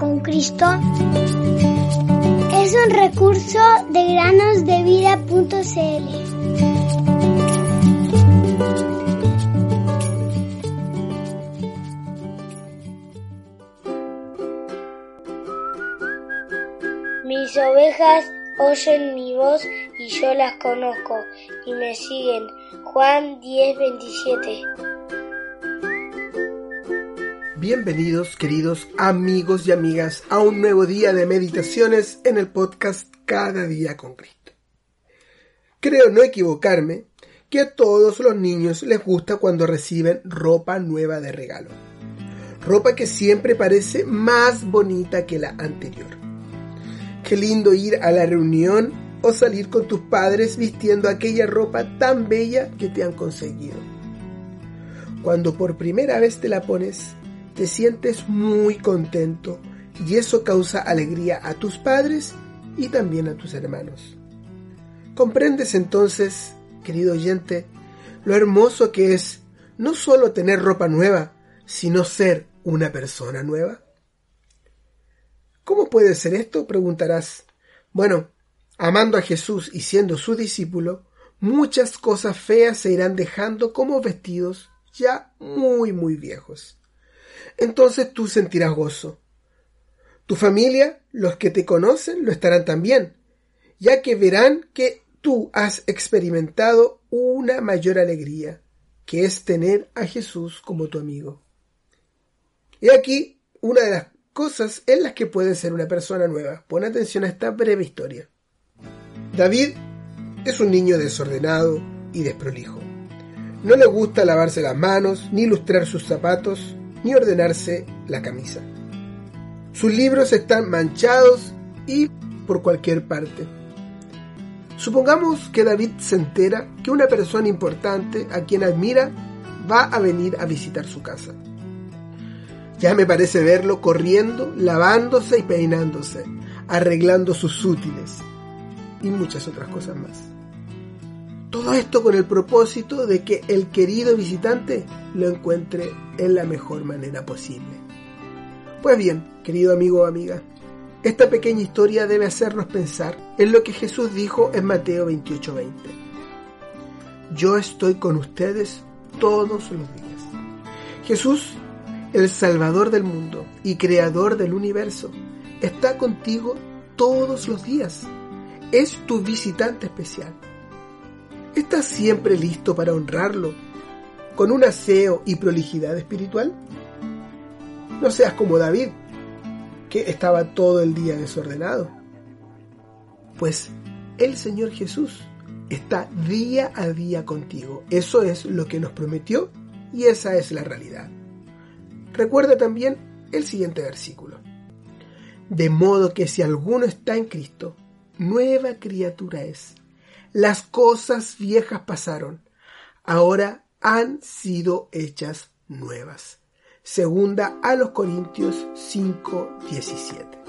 con Cristo es un recurso de granosdevida.cl. Mis ovejas oyen mi voz y yo las conozco y me siguen. Juan 10:27 Bienvenidos queridos amigos y amigas a un nuevo día de meditaciones en el podcast Cada día con Cristo. Creo no equivocarme que a todos los niños les gusta cuando reciben ropa nueva de regalo. Ropa que siempre parece más bonita que la anterior. Qué lindo ir a la reunión o salir con tus padres vistiendo aquella ropa tan bella que te han conseguido. Cuando por primera vez te la pones, te sientes muy contento y eso causa alegría a tus padres y también a tus hermanos. ¿Comprendes entonces, querido oyente, lo hermoso que es no solo tener ropa nueva, sino ser una persona nueva? ¿Cómo puede ser esto? preguntarás. Bueno, amando a Jesús y siendo su discípulo, muchas cosas feas se irán dejando como vestidos ya muy, muy viejos entonces tú sentirás gozo. Tu familia, los que te conocen, lo estarán también, ya que verán que tú has experimentado una mayor alegría, que es tener a Jesús como tu amigo. Y aquí una de las cosas en las que puede ser una persona nueva. Pon atención a esta breve historia. David es un niño desordenado y desprolijo. No le gusta lavarse las manos, ni lustrar sus zapatos, ni ordenarse la camisa. Sus libros están manchados y por cualquier parte. Supongamos que David se entera que una persona importante a quien admira va a venir a visitar su casa. Ya me parece verlo corriendo, lavándose y peinándose, arreglando sus útiles y muchas otras cosas más. Todo esto con el propósito de que el querido visitante lo encuentre en la mejor manera posible. Pues bien, querido amigo o amiga, esta pequeña historia debe hacernos pensar en lo que Jesús dijo en Mateo 28:20. Yo estoy con ustedes todos los días. Jesús, el Salvador del mundo y Creador del universo, está contigo todos los días. Es tu visitante especial ¿Estás siempre listo para honrarlo con un aseo y prolijidad espiritual? No seas como David, que estaba todo el día desordenado. Pues el Señor Jesús está día a día contigo. Eso es lo que nos prometió y esa es la realidad. Recuerda también el siguiente versículo. De modo que si alguno está en Cristo, nueva criatura es las cosas viejas pasaron, ahora han sido hechas nuevas. Segunda a los Corintios 5:17.